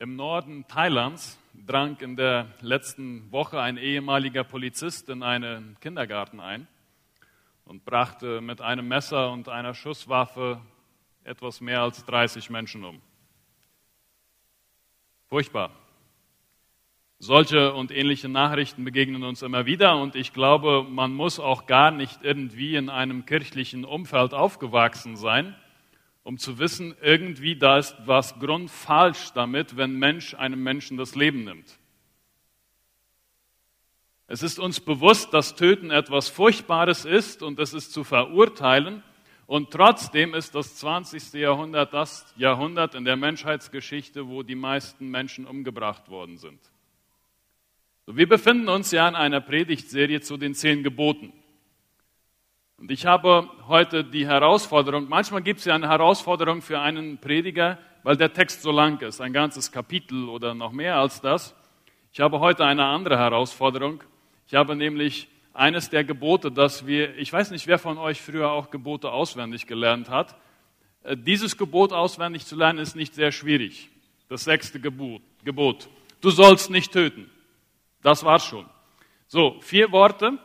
Im Norden Thailands drang in der letzten Woche ein ehemaliger Polizist in einen Kindergarten ein und brachte mit einem Messer und einer Schusswaffe etwas mehr als 30 Menschen um. Furchtbar. Solche und ähnliche Nachrichten begegnen uns immer wieder und ich glaube, man muss auch gar nicht irgendwie in einem kirchlichen Umfeld aufgewachsen sein, um zu wissen, irgendwie da ist was grundfalsch damit, wenn Mensch einem Menschen das Leben nimmt. Es ist uns bewusst, dass Töten etwas Furchtbares ist und es ist zu verurteilen. Und trotzdem ist das 20. Jahrhundert das Jahrhundert in der Menschheitsgeschichte, wo die meisten Menschen umgebracht worden sind. Wir befinden uns ja in einer Predigtserie zu den zehn Geboten. Und ich habe heute die Herausforderung, manchmal gibt es ja eine Herausforderung für einen Prediger, weil der Text so lang ist, ein ganzes Kapitel oder noch mehr als das. Ich habe heute eine andere Herausforderung. Ich habe nämlich eines der Gebote, das wir, ich weiß nicht, wer von euch früher auch Gebote auswendig gelernt hat. Äh, dieses Gebot auswendig zu lernen ist nicht sehr schwierig. Das sechste Gebot. Gebot. Du sollst nicht töten. Das war's schon. So, vier Worte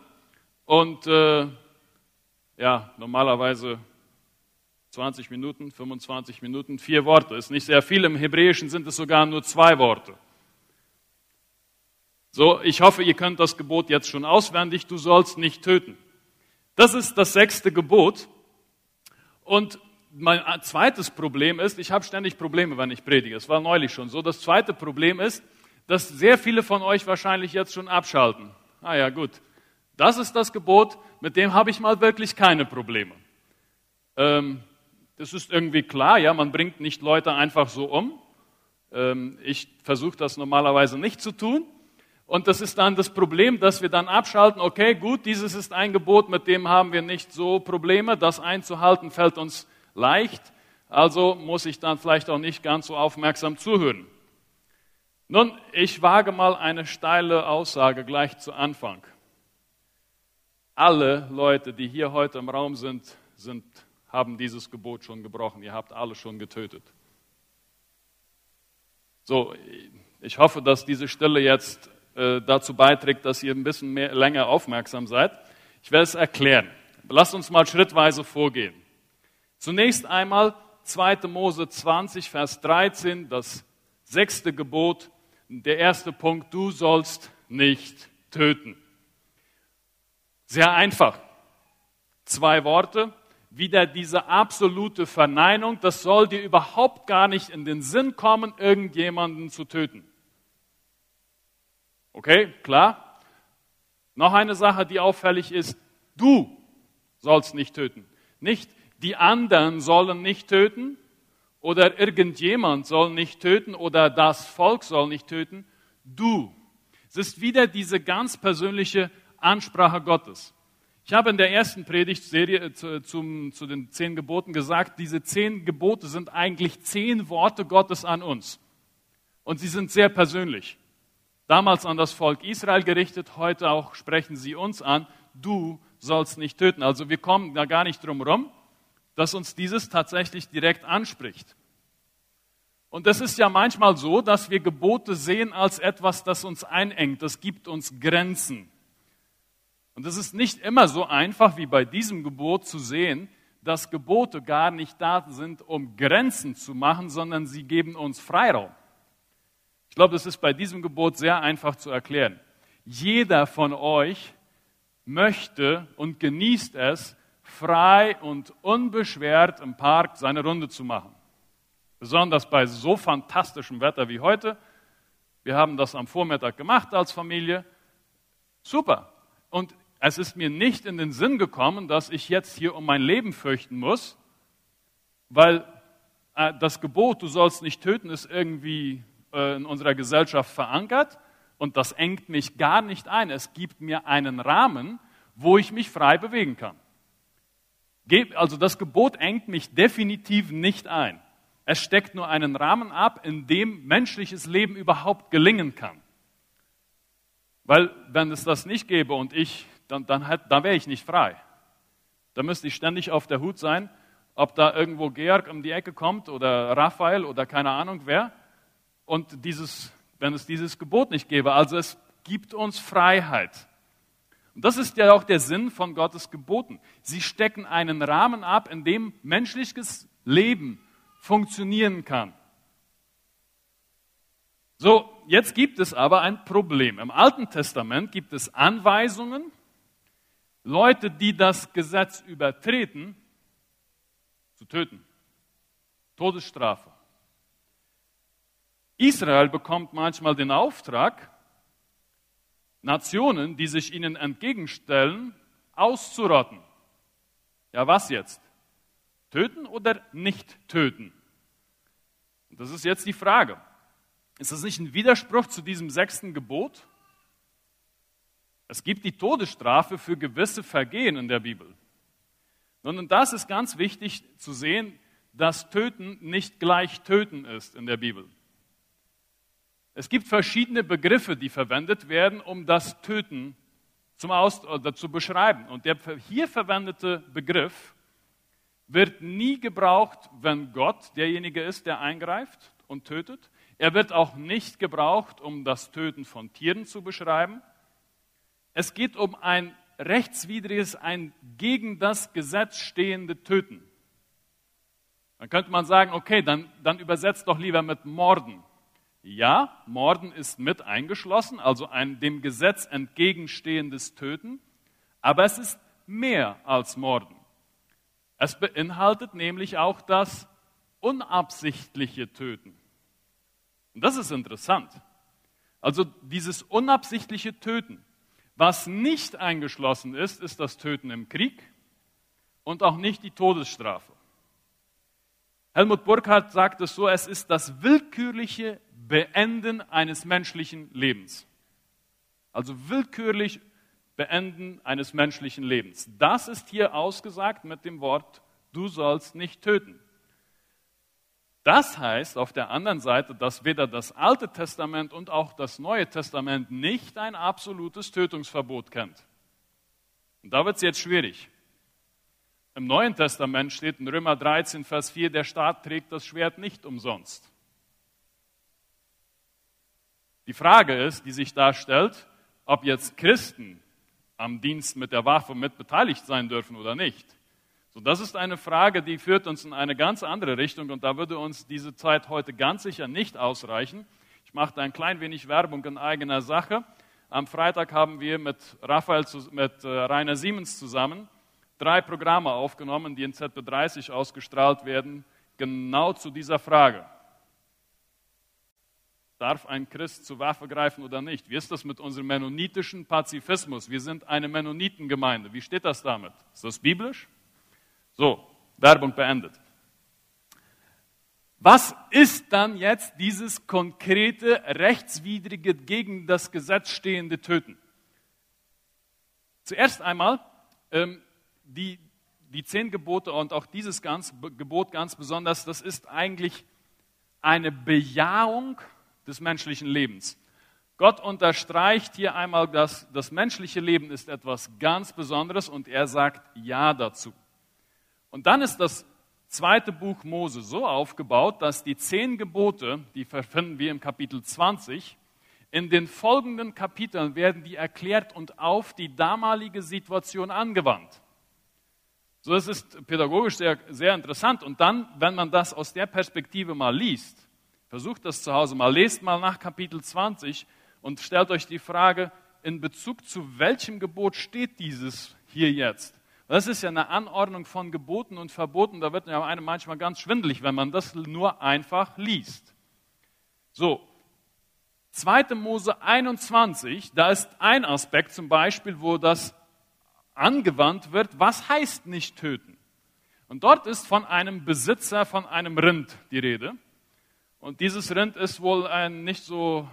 und äh, ja, normalerweise 20 Minuten, 25 Minuten, vier Worte. Ist nicht sehr viel. Im Hebräischen sind es sogar nur zwei Worte. So, ich hoffe, ihr könnt das Gebot jetzt schon auswendig. Du sollst nicht töten. Das ist das sechste Gebot. Und mein zweites Problem ist, ich habe ständig Probleme, wenn ich predige. Es war neulich schon so. Das zweite Problem ist, dass sehr viele von euch wahrscheinlich jetzt schon abschalten. Ah ja, gut. Das ist das Gebot, mit dem habe ich mal wirklich keine Probleme. Ähm, das ist irgendwie klar, ja, man bringt nicht Leute einfach so um. Ähm, ich versuche das normalerweise nicht zu tun. Und das ist dann das Problem, dass wir dann abschalten, okay, gut, dieses ist ein Gebot, mit dem haben wir nicht so Probleme, das einzuhalten fällt uns leicht, also muss ich dann vielleicht auch nicht ganz so aufmerksam zuhören. Nun, ich wage mal eine steile Aussage gleich zu Anfang alle Leute, die hier heute im Raum sind, sind, haben dieses Gebot schon gebrochen. Ihr habt alle schon getötet. So, ich hoffe, dass diese Stille jetzt äh, dazu beiträgt, dass ihr ein bisschen mehr, länger aufmerksam seid. Ich werde es erklären. Lasst uns mal schrittweise vorgehen. Zunächst einmal 2. Mose 20, Vers 13, das sechste Gebot, der erste Punkt, du sollst nicht töten. Sehr einfach. Zwei Worte. Wieder diese absolute Verneinung. Das soll dir überhaupt gar nicht in den Sinn kommen, irgendjemanden zu töten. Okay, klar. Noch eine Sache, die auffällig ist. Du sollst nicht töten. Nicht die anderen sollen nicht töten oder irgendjemand soll nicht töten oder das Volk soll nicht töten. Du. Es ist wieder diese ganz persönliche Ansprache Gottes. Ich habe in der ersten Predigtserie äh, zu, zu den zehn Geboten gesagt, diese zehn Gebote sind eigentlich zehn Worte Gottes an uns. Und sie sind sehr persönlich. Damals an das Volk Israel gerichtet, heute auch sprechen sie uns an, du sollst nicht töten. Also wir kommen da gar nicht drum rum, dass uns dieses tatsächlich direkt anspricht. Und es ist ja manchmal so, dass wir Gebote sehen als etwas, das uns einengt. Das gibt uns Grenzen. Und es ist nicht immer so einfach wie bei diesem Gebot zu sehen, dass Gebote gar nicht da sind, um Grenzen zu machen, sondern sie geben uns Freiraum. Ich glaube, das ist bei diesem Gebot sehr einfach zu erklären. Jeder von euch möchte und genießt es, frei und unbeschwert im Park seine Runde zu machen. Besonders bei so fantastischem Wetter wie heute. Wir haben das am Vormittag gemacht als Familie. Super. Und es ist mir nicht in den Sinn gekommen, dass ich jetzt hier um mein Leben fürchten muss, weil äh, das Gebot, du sollst nicht töten, ist irgendwie äh, in unserer Gesellschaft verankert und das engt mich gar nicht ein. Es gibt mir einen Rahmen, wo ich mich frei bewegen kann. Also das Gebot engt mich definitiv nicht ein. Es steckt nur einen Rahmen ab, in dem menschliches Leben überhaupt gelingen kann. Weil wenn es das nicht gäbe und ich dann, dann, dann wäre ich nicht frei. Da müsste ich ständig auf der Hut sein, ob da irgendwo Georg um die Ecke kommt oder Raphael oder keine Ahnung wer und dieses, wenn es dieses Gebot nicht gäbe. Also es gibt uns Freiheit. Und das ist ja auch der Sinn von Gottes Geboten. Sie stecken einen Rahmen ab, in dem menschliches Leben funktionieren kann. So, jetzt gibt es aber ein Problem. Im Alten Testament gibt es Anweisungen, Leute, die das Gesetz übertreten, zu töten. Todesstrafe. Israel bekommt manchmal den Auftrag, Nationen, die sich ihnen entgegenstellen, auszurotten. Ja, was jetzt? Töten oder nicht töten? Und das ist jetzt die Frage. Ist das nicht ein Widerspruch zu diesem sechsten Gebot? Es gibt die Todesstrafe für gewisse Vergehen in der Bibel. Nun, und das ist ganz wichtig zu sehen, dass Töten nicht gleich Töten ist in der Bibel. Es gibt verschiedene Begriffe, die verwendet werden, um das Töten zum Aus zu beschreiben. Und der hier verwendete Begriff wird nie gebraucht, wenn Gott derjenige ist, der eingreift und tötet. Er wird auch nicht gebraucht, um das Töten von Tieren zu beschreiben. Es geht um ein rechtswidriges, ein gegen das Gesetz stehende Töten. Dann könnte man sagen, okay, dann, dann übersetzt doch lieber mit Morden. Ja, Morden ist mit eingeschlossen, also ein dem Gesetz entgegenstehendes Töten, aber es ist mehr als Morden. Es beinhaltet nämlich auch das unabsichtliche Töten. Und das ist interessant. Also dieses unabsichtliche Töten. Was nicht eingeschlossen ist, ist das Töten im Krieg und auch nicht die Todesstrafe. Helmut Burkhardt sagt es so, es ist das willkürliche Beenden eines menschlichen Lebens. Also willkürlich Beenden eines menschlichen Lebens. Das ist hier ausgesagt mit dem Wort, du sollst nicht töten. Das heißt auf der anderen Seite, dass weder das Alte Testament und auch das Neue Testament nicht ein absolutes Tötungsverbot kennt. Und da wird es jetzt schwierig. Im Neuen Testament steht in Römer 13, Vers 4, der Staat trägt das Schwert nicht umsonst. Die Frage ist, die sich da stellt, ob jetzt Christen am Dienst mit der Waffe mit beteiligt sein dürfen oder nicht. So, das ist eine Frage, die führt uns in eine ganz andere Richtung und da würde uns diese Zeit heute ganz sicher nicht ausreichen. Ich mache ein klein wenig Werbung in eigener Sache. Am Freitag haben wir mit Raphael, mit äh, Rainer Siemens zusammen drei Programme aufgenommen, die in ZB30 ausgestrahlt werden, genau zu dieser Frage. Darf ein Christ zur Waffe greifen oder nicht? Wie ist das mit unserem mennonitischen Pazifismus? Wir sind eine Mennonitengemeinde. Wie steht das damit? Ist das biblisch? So, Werbung beendet. Was ist dann jetzt dieses konkrete, rechtswidrige, gegen das Gesetz stehende Töten? Zuerst einmal, ähm, die, die zehn Gebote und auch dieses ganz, Gebot ganz besonders, das ist eigentlich eine Bejahung des menschlichen Lebens. Gott unterstreicht hier einmal, dass das menschliche Leben ist etwas ganz Besonderes und er sagt Ja dazu. Und dann ist das zweite Buch Mose so aufgebaut, dass die zehn Gebote, die finden wir im Kapitel 20, in den folgenden Kapiteln werden die erklärt und auf die damalige Situation angewandt. So, es ist pädagogisch sehr, sehr interessant. Und dann, wenn man das aus der Perspektive mal liest, versucht das zu Hause mal, lest mal nach Kapitel 20 und stellt euch die Frage, in Bezug zu welchem Gebot steht dieses hier jetzt? Das ist ja eine Anordnung von Geboten und Verboten. Da wird ja einem manchmal ganz schwindelig, wenn man das nur einfach liest. So, 2. Mose 21, da ist ein Aspekt zum Beispiel, wo das angewandt wird, was heißt nicht töten? Und dort ist von einem Besitzer von einem Rind die Rede. Und dieses Rind ist wohl ein nicht so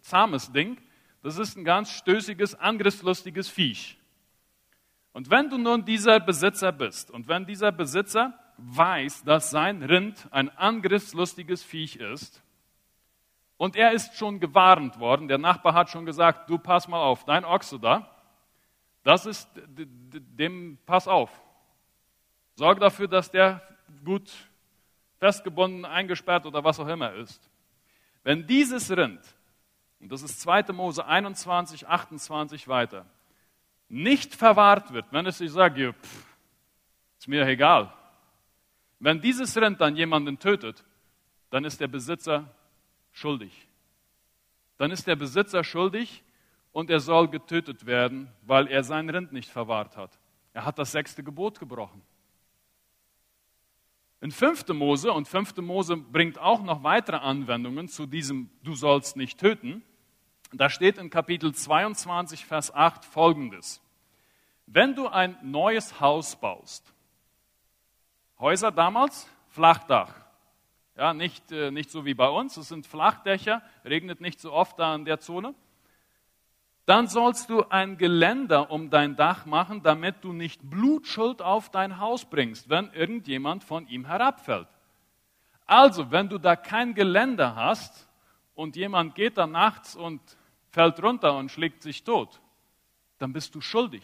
zahmes Ding. Das ist ein ganz stößiges, angriffslustiges Viech. Und wenn du nun dieser Besitzer bist und wenn dieser Besitzer weiß, dass sein Rind ein angriffslustiges Viech ist und er ist schon gewarnt worden, der Nachbar hat schon gesagt, du pass mal auf, dein Ochse da, das ist dem, pass auf. Sorge dafür, dass der gut festgebunden, eingesperrt oder was auch immer ist. Wenn dieses Rind, und das ist 2. Mose 21, 28 weiter, nicht verwahrt wird, wenn es sich sagt, ja, pff, ist mir egal. Wenn dieses Rind dann jemanden tötet, dann ist der Besitzer schuldig. Dann ist der Besitzer schuldig und er soll getötet werden, weil er sein Rind nicht verwahrt hat. Er hat das sechste Gebot gebrochen. In 5. Mose, und 5. Mose bringt auch noch weitere Anwendungen zu diesem Du sollst nicht töten, da steht in Kapitel 22, Vers 8 folgendes. Wenn du ein neues Haus baust, Häuser damals, Flachdach, ja, nicht, äh, nicht so wie bei uns, es sind Flachdächer, regnet nicht so oft da in der Zone, dann sollst du ein Geländer um dein Dach machen, damit du nicht Blutschuld auf dein Haus bringst, wenn irgendjemand von ihm herabfällt. Also, wenn du da kein Geländer hast und jemand geht da nachts und fällt runter und schlägt sich tot, dann bist du schuldig.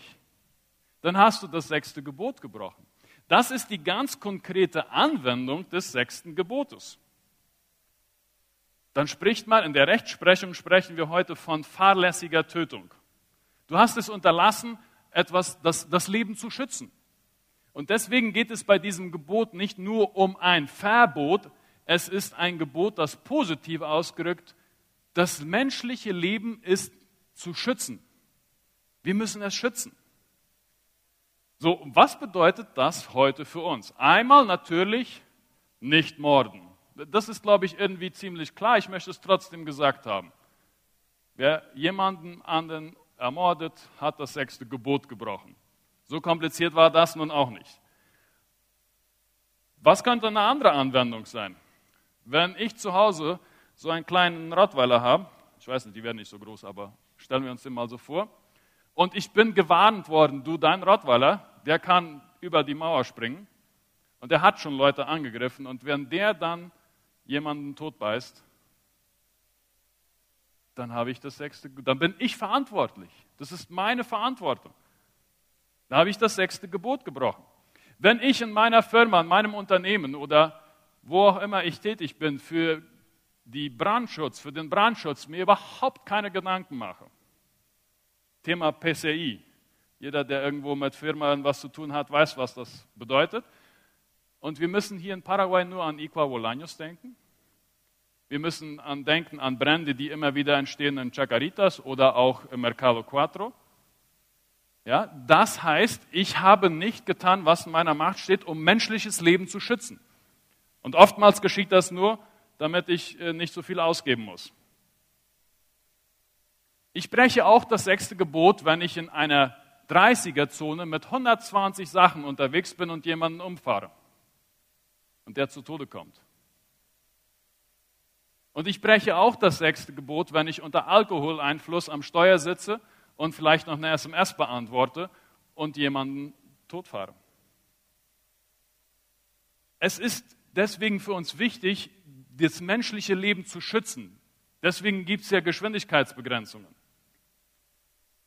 Dann hast du das sechste Gebot gebrochen. Das ist die ganz konkrete Anwendung des sechsten Gebotes dann spricht man, in der Rechtsprechung sprechen wir heute von fahrlässiger Tötung. Du hast es unterlassen, etwas, das, das Leben zu schützen. Und deswegen geht es bei diesem Gebot nicht nur um ein Verbot, es ist ein Gebot, das positiv ausgerückt, das menschliche Leben ist zu schützen. Wir müssen es schützen. So, was bedeutet das heute für uns? Einmal natürlich nicht morden. Das ist, glaube ich, irgendwie ziemlich klar. Ich möchte es trotzdem gesagt haben. Wer jemanden anderen ermordet, hat das sechste Gebot gebrochen. So kompliziert war das nun auch nicht. Was könnte eine andere Anwendung sein? Wenn ich zu Hause so einen kleinen Rottweiler habe, ich weiß nicht, die werden nicht so groß, aber stellen wir uns den mal so vor, und ich bin gewarnt worden, du, dein Rottweiler, der kann über die Mauer springen und der hat schon Leute angegriffen und wenn der dann jemanden totbeißt, dann habe ich das sechste, dann bin ich verantwortlich. Das ist meine Verantwortung. Da habe ich das sechste Gebot gebrochen. Wenn ich in meiner Firma, in meinem Unternehmen oder wo auch immer ich tätig bin, für die Brandschutz, für den Brandschutz mir überhaupt keine Gedanken mache. Thema PCI. Jeder, der irgendwo mit Firmen was zu tun hat, weiß, was das bedeutet. Und wir müssen hier in Paraguay nur an Iqua Bolaños denken. Wir müssen an denken an Brände, die immer wieder entstehen in Chacaritas oder auch im Mercado Cuatro. Ja, das heißt, ich habe nicht getan, was in meiner Macht steht, um menschliches Leben zu schützen. Und oftmals geschieht das nur, damit ich äh, nicht so viel ausgeben muss. Ich breche auch das sechste Gebot, wenn ich in einer 30er-Zone mit 120 Sachen unterwegs bin und jemanden umfahre und der zu Tode kommt. Und ich breche auch das sechste Gebot, wenn ich unter Alkoholeinfluss am Steuer sitze und vielleicht noch eine SMS beantworte und jemanden totfahre. Es ist deswegen für uns wichtig, das menschliche Leben zu schützen. Deswegen gibt es ja Geschwindigkeitsbegrenzungen.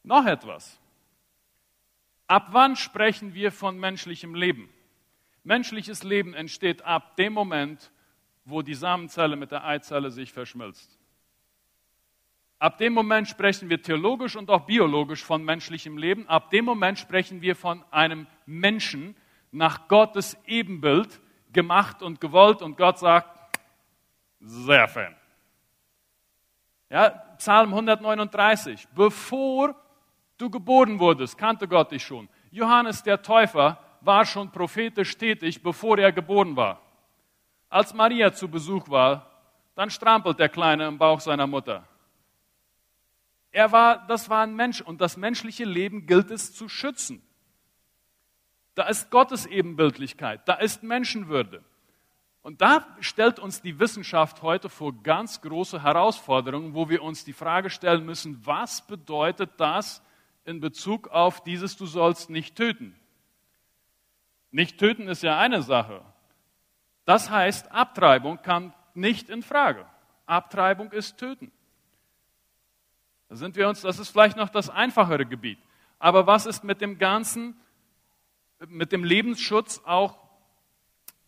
Noch etwas. Ab wann sprechen wir von menschlichem Leben? Menschliches Leben entsteht ab dem Moment, wo die Samenzelle mit der Eizelle sich verschmilzt. Ab dem Moment sprechen wir theologisch und auch biologisch von menschlichem Leben. Ab dem Moment sprechen wir von einem Menschen nach Gottes Ebenbild gemacht und gewollt und Gott sagt, sehr fan. Ja, Psalm 139. Bevor du geboren wurdest, kannte Gott dich schon. Johannes der Täufer war schon prophetisch tätig, bevor er geboren war. Als Maria zu Besuch war, dann strampelt der Kleine im Bauch seiner Mutter. Er war, das war ein Mensch und das menschliche Leben gilt es zu schützen. Da ist Gottes Ebenbildlichkeit, da ist Menschenwürde. Und da stellt uns die Wissenschaft heute vor ganz große Herausforderungen, wo wir uns die Frage stellen müssen, was bedeutet das in Bezug auf dieses Du sollst nicht töten? Nicht töten ist ja eine Sache. Das heißt, Abtreibung kam nicht in Frage. Abtreibung ist Töten. Da sind wir uns, das ist vielleicht noch das einfachere Gebiet. Aber was ist mit dem ganzen, mit dem Lebensschutz auch,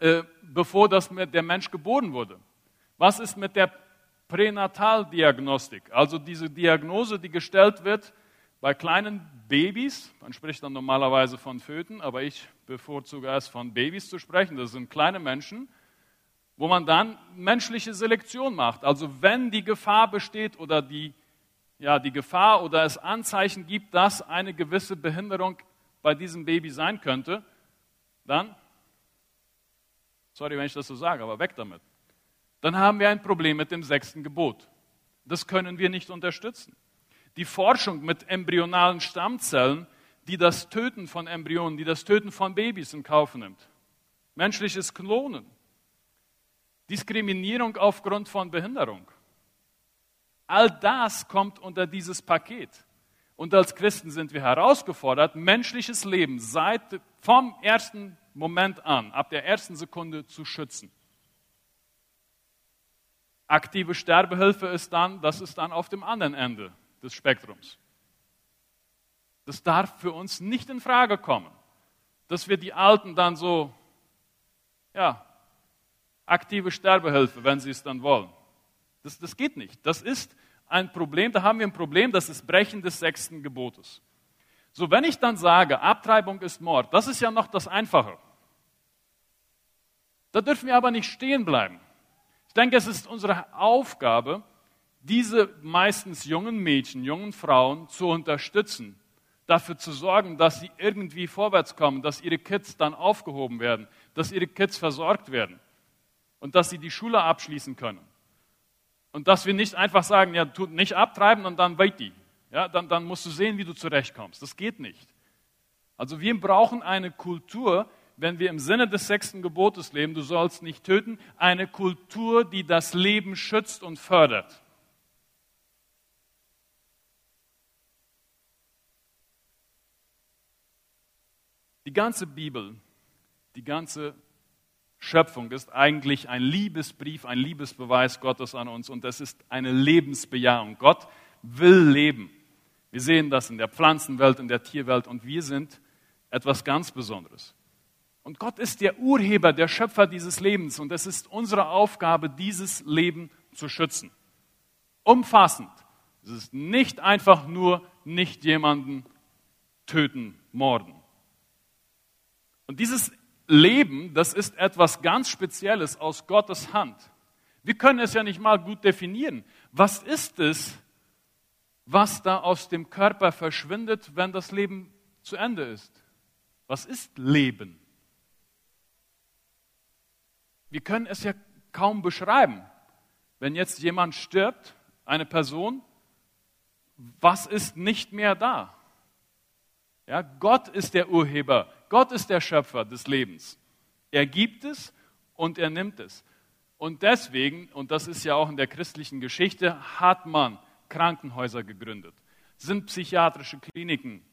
äh, bevor das der Mensch geboren wurde? Was ist mit der Pränataldiagnostik, also diese Diagnose, die gestellt wird bei kleinen Babys. Man spricht dann normalerweise von Föten, aber ich bevorzuge es von Babys zu sprechen. Das sind kleine Menschen, wo man dann menschliche Selektion macht. Also wenn die Gefahr besteht oder die, ja, die Gefahr oder es Anzeichen gibt, dass eine gewisse Behinderung bei diesem Baby sein könnte, dann, sorry, wenn ich das so sage, aber weg damit. Dann haben wir ein Problem mit dem sechsten Gebot. Das können wir nicht unterstützen. Die Forschung mit embryonalen Stammzellen, die das Töten von Embryonen, die das Töten von Babys in Kauf nimmt. Menschliches Klonen. Diskriminierung aufgrund von Behinderung. All das kommt unter dieses Paket. Und als Christen sind wir herausgefordert, menschliches Leben seit vom ersten Moment an, ab der ersten Sekunde zu schützen. Aktive Sterbehilfe ist dann, das ist dann auf dem anderen Ende des Spektrums. Das darf für uns nicht in Frage kommen, dass wir die Alten dann so, ja, aktive Sterbehilfe, wenn sie es dann wollen. Das, das geht nicht. Das ist ein Problem, da haben wir ein Problem, das ist Brechen des sechsten Gebotes. So, wenn ich dann sage, Abtreibung ist Mord, das ist ja noch das Einfache. Da dürfen wir aber nicht stehen bleiben. Ich denke, es ist unsere Aufgabe, diese meistens jungen Mädchen, jungen Frauen zu unterstützen, dafür zu sorgen, dass sie irgendwie vorwärts kommen, dass ihre Kids dann aufgehoben werden, dass ihre Kids versorgt werden und dass sie die Schule abschließen können. Und dass wir nicht einfach sagen, ja, tu nicht abtreiben und dann wait die. Ja, dann, dann musst du sehen, wie du zurechtkommst. Das geht nicht. Also wir brauchen eine Kultur, wenn wir im Sinne des sechsten Gebotes leben, du sollst nicht töten, eine Kultur, die das Leben schützt und fördert. Die ganze Bibel, die ganze Schöpfung ist eigentlich ein Liebesbrief, ein Liebesbeweis Gottes an uns und es ist eine Lebensbejahung. Gott will leben. Wir sehen das in der Pflanzenwelt, in der Tierwelt und wir sind etwas ganz Besonderes. Und Gott ist der Urheber, der Schöpfer dieses Lebens und es ist unsere Aufgabe, dieses Leben zu schützen. Umfassend. Es ist nicht einfach nur nicht jemanden töten, morden. Und dieses Leben, das ist etwas ganz Spezielles aus Gottes Hand. Wir können es ja nicht mal gut definieren. Was ist es, was da aus dem Körper verschwindet, wenn das Leben zu Ende ist? Was ist Leben? Wir können es ja kaum beschreiben. Wenn jetzt jemand stirbt, eine Person, was ist nicht mehr da? Ja, Gott ist der Urheber Gott ist der Schöpfer des Lebens. Er gibt es und er nimmt es. Und deswegen, und das ist ja auch in der christlichen Geschichte, hat man Krankenhäuser gegründet, sind psychiatrische Kliniken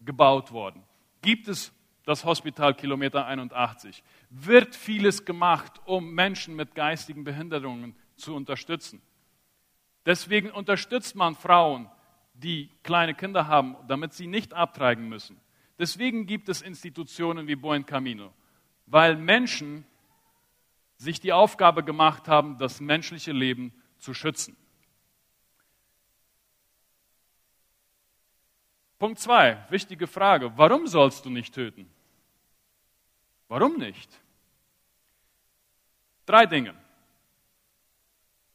gebaut worden, gibt es das Hospital Kilometer 81, wird vieles gemacht, um Menschen mit geistigen Behinderungen zu unterstützen. Deswegen unterstützt man Frauen, die kleine Kinder haben, damit sie nicht abtreiben müssen. Deswegen gibt es Institutionen wie Buen Camino, weil Menschen sich die Aufgabe gemacht haben, das menschliche Leben zu schützen. Punkt 2, wichtige Frage. Warum sollst du nicht töten? Warum nicht? Drei Dinge.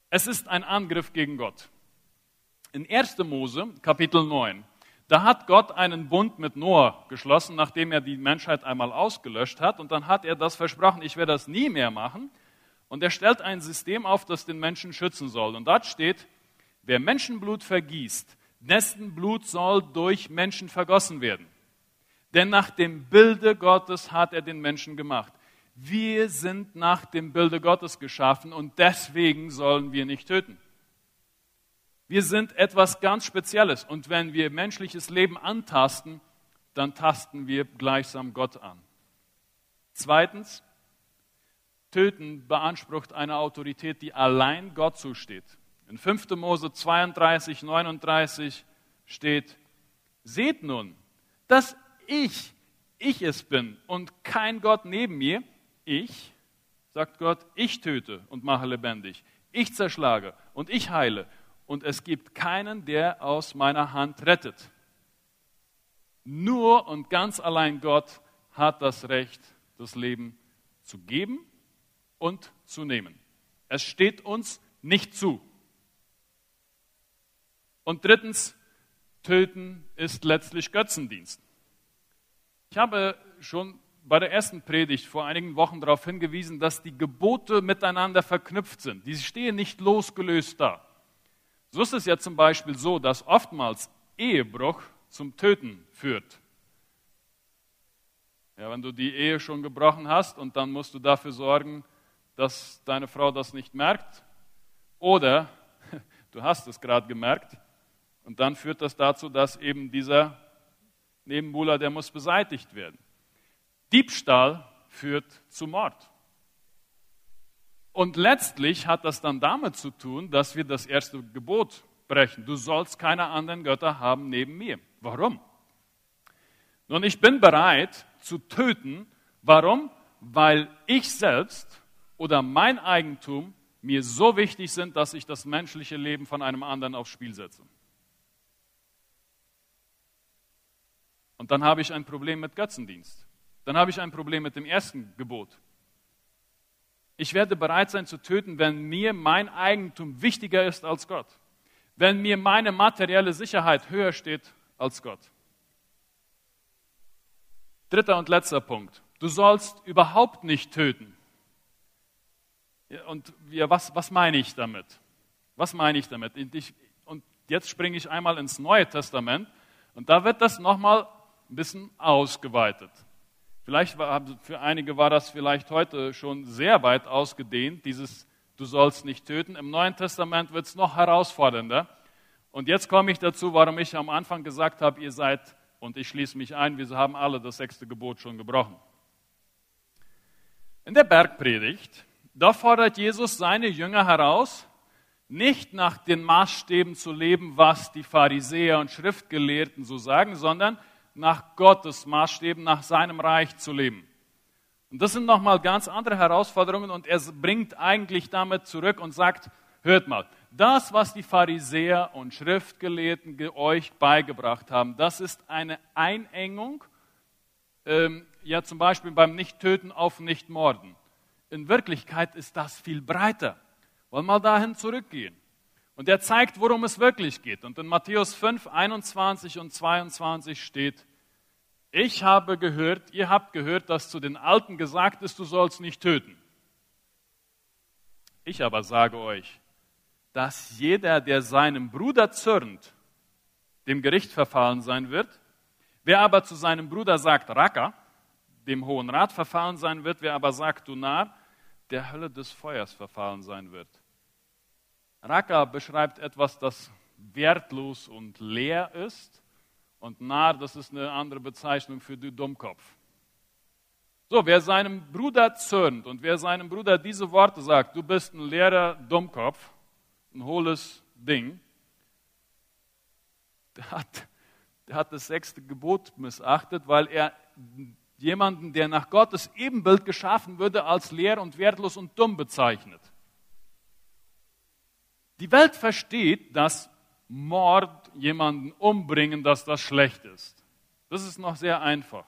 Es ist ein Angriff gegen Gott. In 1. Mose, Kapitel 9, da hat Gott einen Bund mit Noah geschlossen, nachdem er die Menschheit einmal ausgelöscht hat. Und dann hat er das versprochen, ich werde das nie mehr machen. Und er stellt ein System auf, das den Menschen schützen soll. Und dort steht, wer Menschenblut vergießt, dessen Blut soll durch Menschen vergossen werden. Denn nach dem Bilde Gottes hat er den Menschen gemacht. Wir sind nach dem Bilde Gottes geschaffen und deswegen sollen wir nicht töten. Wir sind etwas ganz Spezielles und wenn wir menschliches Leben antasten, dann tasten wir gleichsam Gott an. Zweitens, Töten beansprucht eine Autorität, die allein Gott zusteht. In 5. Mose 32, 39 steht, seht nun, dass ich, ich es bin und kein Gott neben mir, ich, sagt Gott, ich töte und mache lebendig. ich zerschlage und ich heile. Und es gibt keinen, der aus meiner Hand rettet. Nur und ganz allein Gott hat das Recht, das Leben zu geben und zu nehmen. Es steht uns nicht zu. Und drittens, töten ist letztlich Götzendienst. Ich habe schon bei der ersten Predigt vor einigen Wochen darauf hingewiesen, dass die Gebote miteinander verknüpft sind. Die stehen nicht losgelöst da. So ist es ja zum Beispiel so, dass oftmals Ehebruch zum Töten führt. Ja, wenn du die Ehe schon gebrochen hast und dann musst du dafür sorgen, dass deine Frau das nicht merkt, oder du hast es gerade gemerkt und dann führt das dazu, dass eben dieser Nebenbuhler, der muss beseitigt werden. Diebstahl führt zu Mord. Und letztlich hat das dann damit zu tun, dass wir das erste Gebot brechen. Du sollst keine anderen Götter haben neben mir. Warum? Nun, ich bin bereit zu töten. Warum? Weil ich selbst oder mein Eigentum mir so wichtig sind, dass ich das menschliche Leben von einem anderen aufs Spiel setze. Und dann habe ich ein Problem mit Götzendienst dann habe ich ein Problem mit dem ersten Gebot. Ich werde bereit sein zu töten, wenn mir mein Eigentum wichtiger ist als Gott. Wenn mir meine materielle Sicherheit höher steht als Gott. Dritter und letzter Punkt. Du sollst überhaupt nicht töten. Und ja, was, was meine ich damit? Was meine ich damit? Ich, und jetzt springe ich einmal ins Neue Testament und da wird das nochmal ein bisschen ausgeweitet. Vielleicht war, für einige war das vielleicht heute schon sehr weit ausgedehnt, dieses Du sollst nicht töten. Im Neuen Testament wird es noch herausfordernder. Und jetzt komme ich dazu, warum ich am Anfang gesagt habe, ihr seid, und ich schließe mich ein, wir haben alle das sechste Gebot schon gebrochen. In der Bergpredigt, da fordert Jesus seine Jünger heraus, nicht nach den Maßstäben zu leben, was die Pharisäer und Schriftgelehrten so sagen, sondern nach Gottes Maßstäben, nach seinem Reich zu leben. Und das sind nochmal ganz andere Herausforderungen und er bringt eigentlich damit zurück und sagt, hört mal, das, was die Pharisäer und Schriftgelehrten euch beigebracht haben, das ist eine Einengung, ähm, ja zum Beispiel beim Nichttöten auf Nichtmorden. In Wirklichkeit ist das viel breiter. Wollen wir mal dahin zurückgehen. Und er zeigt, worum es wirklich geht. Und in Matthäus 5, 21 und 22 steht, ich habe gehört, ihr habt gehört, dass zu den Alten gesagt ist, du sollst nicht töten. Ich aber sage euch, dass jeder, der seinem Bruder zürnt, dem Gericht verfallen sein wird. Wer aber zu seinem Bruder sagt, Raka, dem Hohen Rat verfallen sein wird. Wer aber sagt, du Narr, der Hölle des Feuers verfallen sein wird. Raka beschreibt etwas, das wertlos und leer ist. Und Narr, das ist eine andere Bezeichnung für du Dummkopf. So, wer seinem Bruder zürnt und wer seinem Bruder diese Worte sagt, du bist ein leerer Dummkopf, ein hohles Ding, der hat, der hat das sechste Gebot missachtet, weil er jemanden, der nach Gottes Ebenbild geschaffen würde, als leer und wertlos und dumm bezeichnet. Die Welt versteht, dass Mord, jemanden umbringen, dass das schlecht ist. Das ist noch sehr einfach.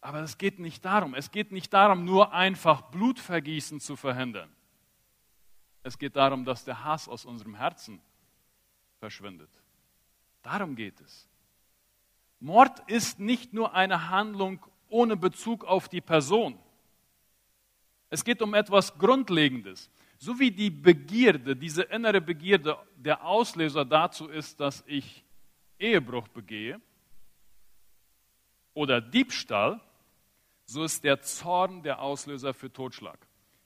Aber es geht nicht darum. Es geht nicht darum, nur einfach Blutvergießen zu verhindern. Es geht darum, dass der Hass aus unserem Herzen verschwindet. Darum geht es. Mord ist nicht nur eine Handlung ohne Bezug auf die Person. Es geht um etwas Grundlegendes. So wie die Begierde, diese innere Begierde, der Auslöser dazu ist, dass ich Ehebruch begehe oder Diebstahl, so ist der Zorn der Auslöser für Totschlag.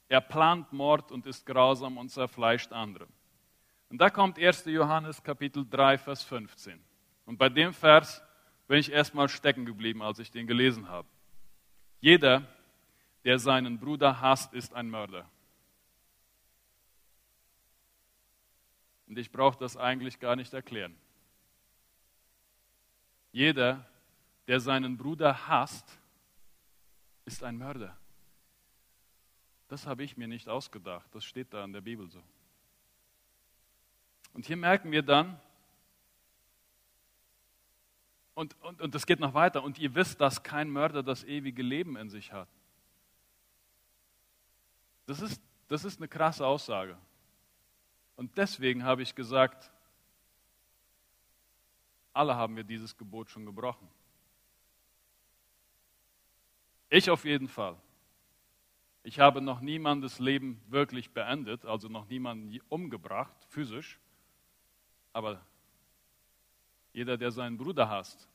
Er plant Mord und ist grausam und zerfleischt andere. Und da kommt 1. Johannes Kapitel 3, Vers 15. Und bei dem Vers bin ich erstmal stecken geblieben, als ich den gelesen habe. Jeder, der seinen Bruder hasst, ist ein Mörder. Und ich brauche das eigentlich gar nicht erklären. Jeder, der seinen Bruder hasst, ist ein Mörder. Das habe ich mir nicht ausgedacht, das steht da in der Bibel so. Und hier merken wir dann, und, und, und das geht noch weiter, und ihr wisst, dass kein Mörder das ewige Leben in sich hat. Das ist, das ist eine krasse Aussage. Und deswegen habe ich gesagt, alle haben wir dieses Gebot schon gebrochen. Ich auf jeden Fall. Ich habe noch niemandes Leben wirklich beendet, also noch niemanden umgebracht, physisch. Aber jeder, der seinen Bruder hasst,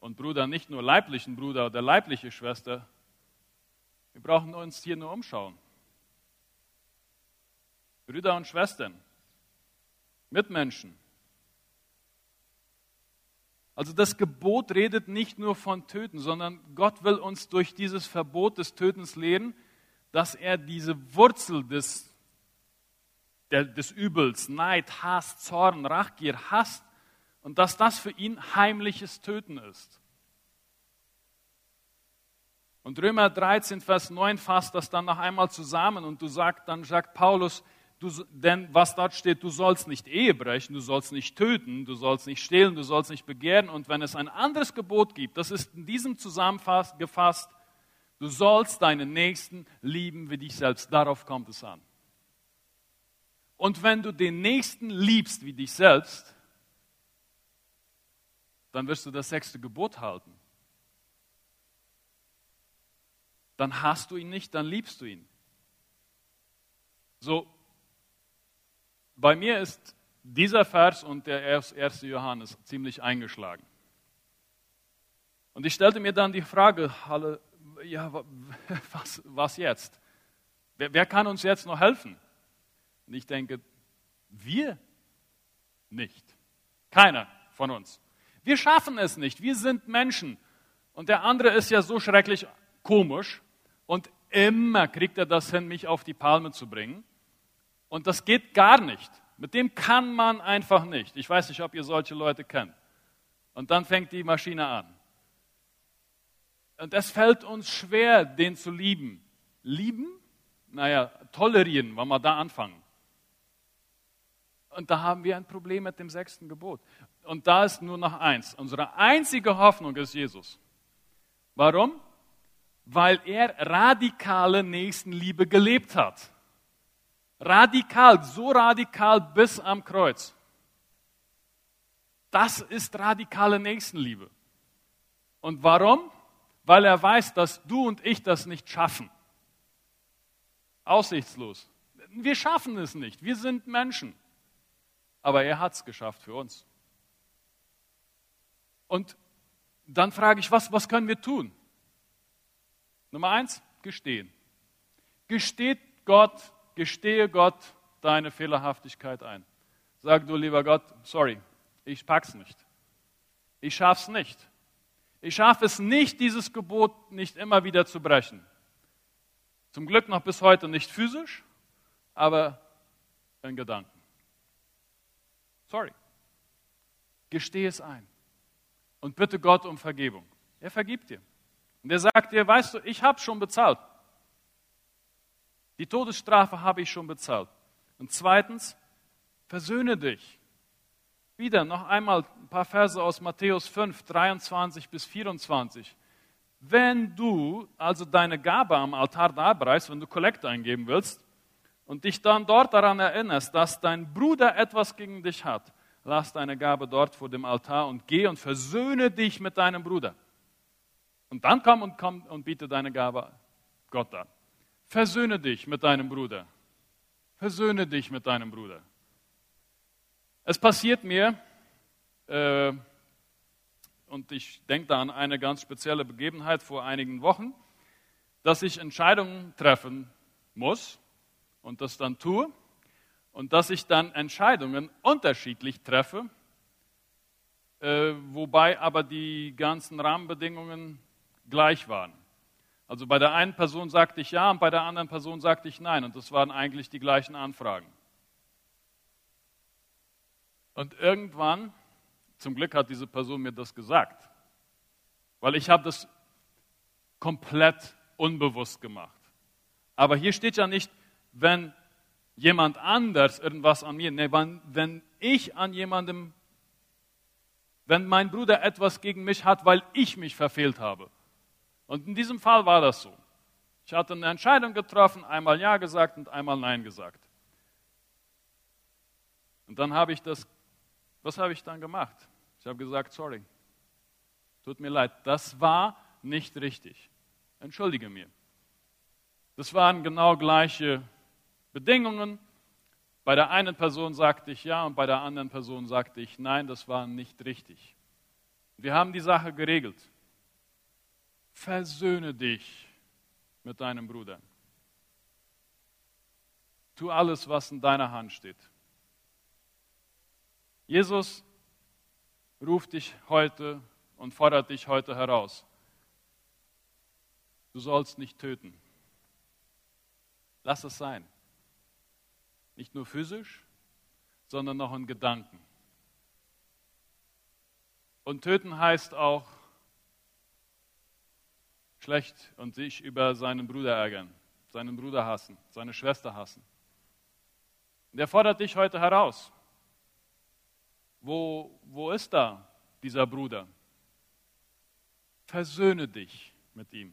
und Bruder nicht nur leiblichen Bruder oder leibliche Schwester, wir brauchen uns hier nur umschauen. Brüder und Schwestern, Mitmenschen. Also das Gebot redet nicht nur von Töten, sondern Gott will uns durch dieses Verbot des Tötens lehren, dass er diese Wurzel des, der, des Übels, Neid, Hass, Zorn, Rachgier hasst und dass das für ihn heimliches Töten ist. Und Römer 13, Vers 9 fasst das dann noch einmal zusammen und du sagst, dann sagt Paulus, du, denn was dort steht, du sollst nicht Ehe brechen, du sollst nicht töten, du sollst nicht stehlen, du sollst nicht begehren. Und wenn es ein anderes Gebot gibt, das ist in diesem zusammengefasst, du sollst deinen Nächsten lieben wie dich selbst. Darauf kommt es an. Und wenn du den Nächsten liebst wie dich selbst, dann wirst du das sechste Gebot halten. Dann hast du ihn nicht, dann liebst du ihn. So, bei mir ist dieser Vers und der erste Johannes ziemlich eingeschlagen. Und ich stellte mir dann die Frage, ja, was, was jetzt? Wer, wer kann uns jetzt noch helfen? Und ich denke, wir nicht. Keiner von uns. Wir schaffen es nicht. Wir sind Menschen. Und der andere ist ja so schrecklich komisch. Und immer kriegt er das hin, mich auf die Palme zu bringen. Und das geht gar nicht. Mit dem kann man einfach nicht. Ich weiß nicht, ob ihr solche Leute kennt. Und dann fängt die Maschine an. Und es fällt uns schwer, den zu lieben. Lieben? Naja, tolerieren, wenn wir da anfangen. Und da haben wir ein Problem mit dem sechsten Gebot. Und da ist nur noch eins. Unsere einzige Hoffnung ist Jesus. Warum? Weil er radikale Nächstenliebe gelebt hat. Radikal, so radikal bis am Kreuz. Das ist radikale Nächstenliebe. Und warum? Weil er weiß, dass du und ich das nicht schaffen. Aussichtslos. Wir schaffen es nicht. Wir sind Menschen. Aber er hat es geschafft für uns. Und dann frage ich, was, was können wir tun? Nummer eins, gestehen. Gesteht Gott, Gestehe Gott deine Fehlerhaftigkeit ein. Sag du, lieber Gott, sorry, ich pack's nicht. Ich schaff's nicht. Ich schaffe es nicht, dieses Gebot nicht immer wieder zu brechen. Zum Glück noch bis heute nicht physisch, aber in Gedanken. Sorry. Gestehe es ein. Und bitte Gott um Vergebung. Er vergibt dir. Und er sagt dir, weißt du, ich habe schon bezahlt. Die Todesstrafe habe ich schon bezahlt. Und zweitens, versöhne dich. Wieder noch einmal ein paar Verse aus Matthäus 5, 23 bis 24. Wenn du also deine Gabe am Altar darbreichst, wenn du Kollekte eingeben willst und dich dann dort daran erinnerst, dass dein Bruder etwas gegen dich hat, lass deine Gabe dort vor dem Altar und geh und versöhne dich mit deinem Bruder. Und dann komm und komm und biete deine Gabe Gott an. Versöhne dich mit deinem Bruder. Versöhne dich mit deinem Bruder. Es passiert mir, äh, und ich denke da an eine ganz spezielle Begebenheit vor einigen Wochen, dass ich Entscheidungen treffen muss und das dann tue und dass ich dann Entscheidungen unterschiedlich treffe, äh, wobei aber die ganzen Rahmenbedingungen gleich waren. Also bei der einen Person sagte ich ja und bei der anderen Person sagte ich nein. Und das waren eigentlich die gleichen Anfragen. Und irgendwann, zum Glück hat diese Person mir das gesagt, weil ich habe das komplett unbewusst gemacht. Aber hier steht ja nicht, wenn jemand anders irgendwas an mir, nee, wenn, wenn ich an jemandem, wenn mein Bruder etwas gegen mich hat, weil ich mich verfehlt habe. Und in diesem Fall war das so. Ich hatte eine Entscheidung getroffen, einmal Ja gesagt und einmal Nein gesagt. Und dann habe ich das, was habe ich dann gemacht? Ich habe gesagt, sorry, tut mir leid, das war nicht richtig. Entschuldige mir. Das waren genau gleiche Bedingungen. Bei der einen Person sagte ich ja und bei der anderen Person sagte ich nein, das war nicht richtig. Wir haben die Sache geregelt. Versöhne dich mit deinem Bruder. Tu alles, was in deiner Hand steht. Jesus ruft dich heute und fordert dich heute heraus. Du sollst nicht töten. Lass es sein. Nicht nur physisch, sondern noch in Gedanken. Und töten heißt auch schlecht und sich über seinen Bruder ärgern, seinen Bruder hassen, seine Schwester hassen. Und er fordert dich heute heraus. Wo, wo ist da dieser Bruder? Versöhne dich mit ihm.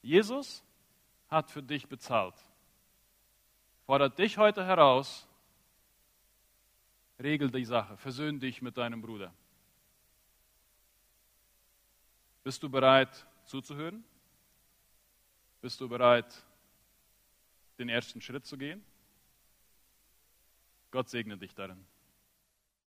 Jesus hat für dich bezahlt fordert dich heute heraus, regel die Sache, versöhn dich mit deinem Bruder. Bist du bereit zuzuhören? Bist du bereit, den ersten Schritt zu gehen? Gott segne dich darin.